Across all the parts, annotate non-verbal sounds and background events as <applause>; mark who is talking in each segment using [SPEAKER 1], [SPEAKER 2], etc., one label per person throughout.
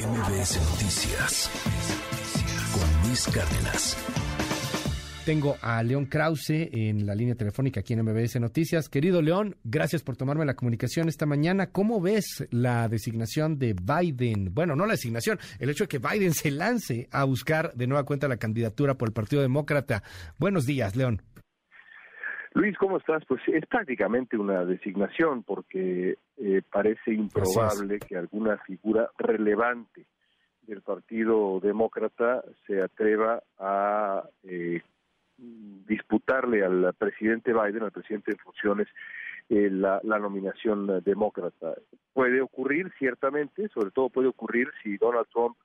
[SPEAKER 1] MBS Noticias con Luis Cárdenas.
[SPEAKER 2] Tengo a León Krause en la línea telefónica aquí en MBS Noticias. Querido León, gracias por tomarme la comunicación esta mañana. ¿Cómo ves la designación de Biden? Bueno, no la designación, el hecho de que Biden se lance a buscar de nueva cuenta la candidatura por el Partido Demócrata. Buenos días, León.
[SPEAKER 3] Luis, ¿cómo estás? Pues es prácticamente una designación porque eh, parece improbable que alguna figura relevante del Partido Demócrata se atreva a eh, disputarle al presidente Biden, al presidente en funciones, eh, la, la, nominación demócrata. Puede ocurrir, ciertamente, sobre todo puede ocurrir si Donald Trump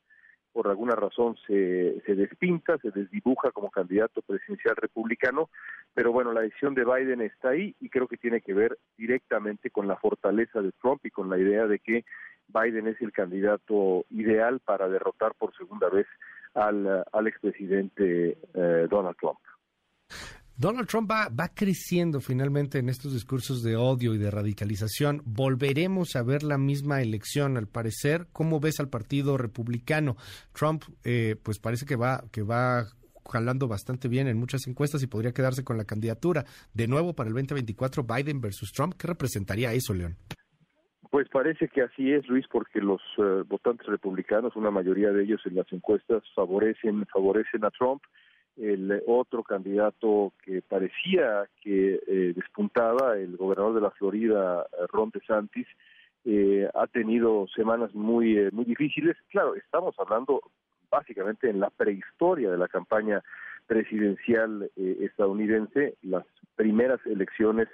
[SPEAKER 3] por alguna razón se, se despinta, se desdibuja como candidato presidencial republicano, pero bueno, la decisión de Biden está ahí y creo que tiene que ver directamente con la fortaleza de Trump y con la idea de que Biden es el candidato ideal para derrotar por segunda vez al, al expresidente eh, Donald Trump.
[SPEAKER 2] Donald Trump va, va, creciendo finalmente en estos discursos de odio y de radicalización. ¿Volveremos a ver la misma elección, al parecer? ¿Cómo ves al Partido Republicano? Trump, eh, pues parece que va, que va jalando bastante bien en muchas encuestas y podría quedarse con la candidatura. De nuevo, para el 2024, Biden versus Trump, ¿qué representaría eso, León?
[SPEAKER 3] Pues parece que así es, Luis, porque los uh, votantes republicanos, una mayoría de ellos en las encuestas, favorecen, favorecen a Trump el otro candidato que parecía que eh, despuntaba, el gobernador de la Florida, eh, Ron DeSantis, eh, ha tenido semanas muy, eh, muy difíciles. Claro, estamos hablando básicamente en la prehistoria de la campaña presidencial estadounidense. Las primeras elecciones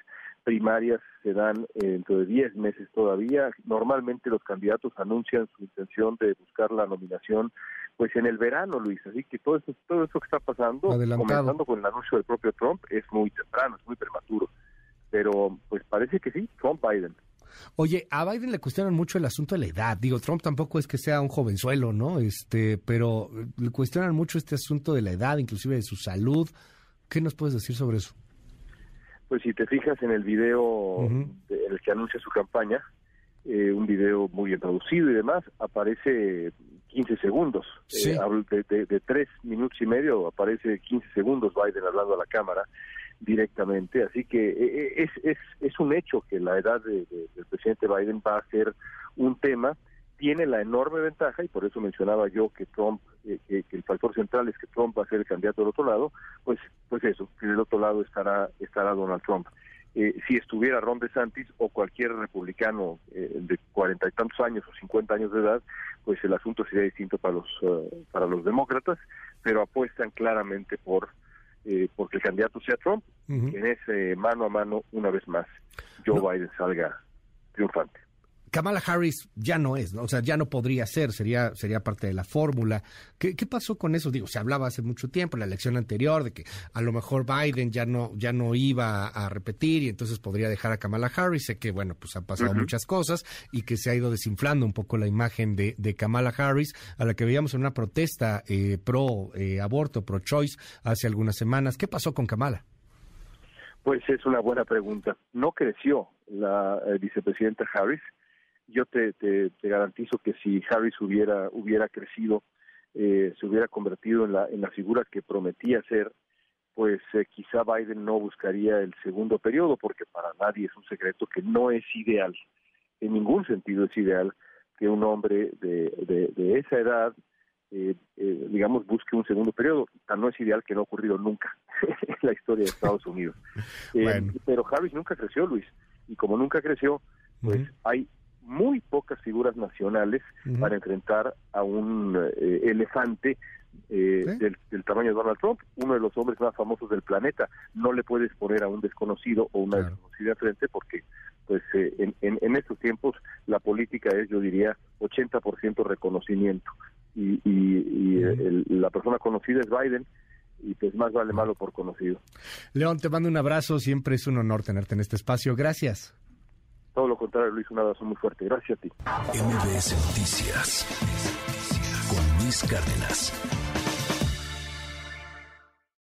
[SPEAKER 3] primarias se dan dentro de 10 meses todavía. Normalmente los candidatos anuncian su intención de buscar la nominación pues en el verano, Luis. Así que todo eso, todo eso que está pasando, comenzando con el anuncio del propio Trump, es muy temprano, es muy prematuro. Pero pues parece que sí, Trump Biden.
[SPEAKER 2] Oye, a Biden le cuestionan mucho el asunto de la edad. Digo, Trump tampoco es que sea un jovenzuelo, ¿no? Este, pero le cuestionan mucho este asunto de la edad, inclusive de su salud. ¿Qué nos puedes decir sobre eso?
[SPEAKER 3] Pues si te fijas en el video de, el que anuncia su campaña, eh, un video muy introducido y demás, aparece 15 segundos. Eh, de, de, tres minutos y medio aparece 15 segundos Biden hablando a la cámara directamente. Así que eh, es, es, es un hecho que la edad del presidente Biden va a ser un tema. Tiene la enorme ventaja, y por eso mencionaba yo que Trump, que, que, el factor central es que Trump va a ser el candidato del otro lado, pues, pues eso, que del otro lado estará, estará Donald Trump. Eh, si estuviera Ron DeSantis o cualquier republicano eh, de cuarenta y tantos años o cincuenta años de edad, pues el asunto sería distinto para los uh, para los demócratas, pero apuestan claramente por eh, porque el candidato sea Trump, uh -huh. en ese mano a mano una vez más Joe no. Biden salga triunfante.
[SPEAKER 2] Kamala Harris ya no es, ¿no? o sea, ya no podría ser, sería, sería parte de la fórmula. ¿Qué, ¿Qué, pasó con eso? Digo, se hablaba hace mucho tiempo, en la elección anterior, de que a lo mejor Biden ya no, ya no iba a repetir y entonces podría dejar a Kamala Harris. Sé que, bueno, pues han pasado uh -huh. muchas cosas y que se ha ido desinflando un poco la imagen de, de Kamala Harris, a la que veíamos en una protesta eh, pro eh, aborto, pro choice, hace algunas semanas. ¿Qué pasó con Kamala?
[SPEAKER 3] Pues es una buena pregunta. No creció la eh, vicepresidenta Harris yo te, te, te, garantizo que si Harris hubiera hubiera crecido, eh, se hubiera convertido en la en la figura que prometía ser, pues eh, quizá Biden no buscaría el segundo periodo, porque para nadie es un secreto que no es ideal, en ningún sentido es ideal que un hombre de, de, de esa edad, eh, eh, digamos, busque un segundo periodo. Tan no es ideal que no ha ocurrido nunca <laughs> en la historia de Estados Unidos. <laughs> bueno. Pero Harris nunca creció, Luis, y como nunca creció, pues uh -huh. hay muy pocas figuras nacionales uh -huh. para enfrentar a un eh, elefante eh, ¿Sí? del, del, tamaño de Donald Trump, uno de los hombres más famosos del planeta. No le puedes poner a un desconocido o una claro. desconocida frente porque pues eh, en, en, en, estos tiempos la política es, yo diría, 80% reconocimiento y, y, y uh -huh. el, la persona conocida es Biden y pues más vale malo por conocido.
[SPEAKER 2] León, te mando un abrazo, siempre es un honor tenerte en este espacio. Gracias.
[SPEAKER 3] Todo lo contrario, Luis, un abrazo muy fuerte. Gracias a ti.
[SPEAKER 1] MBS Noticias con Luis Cárdenas.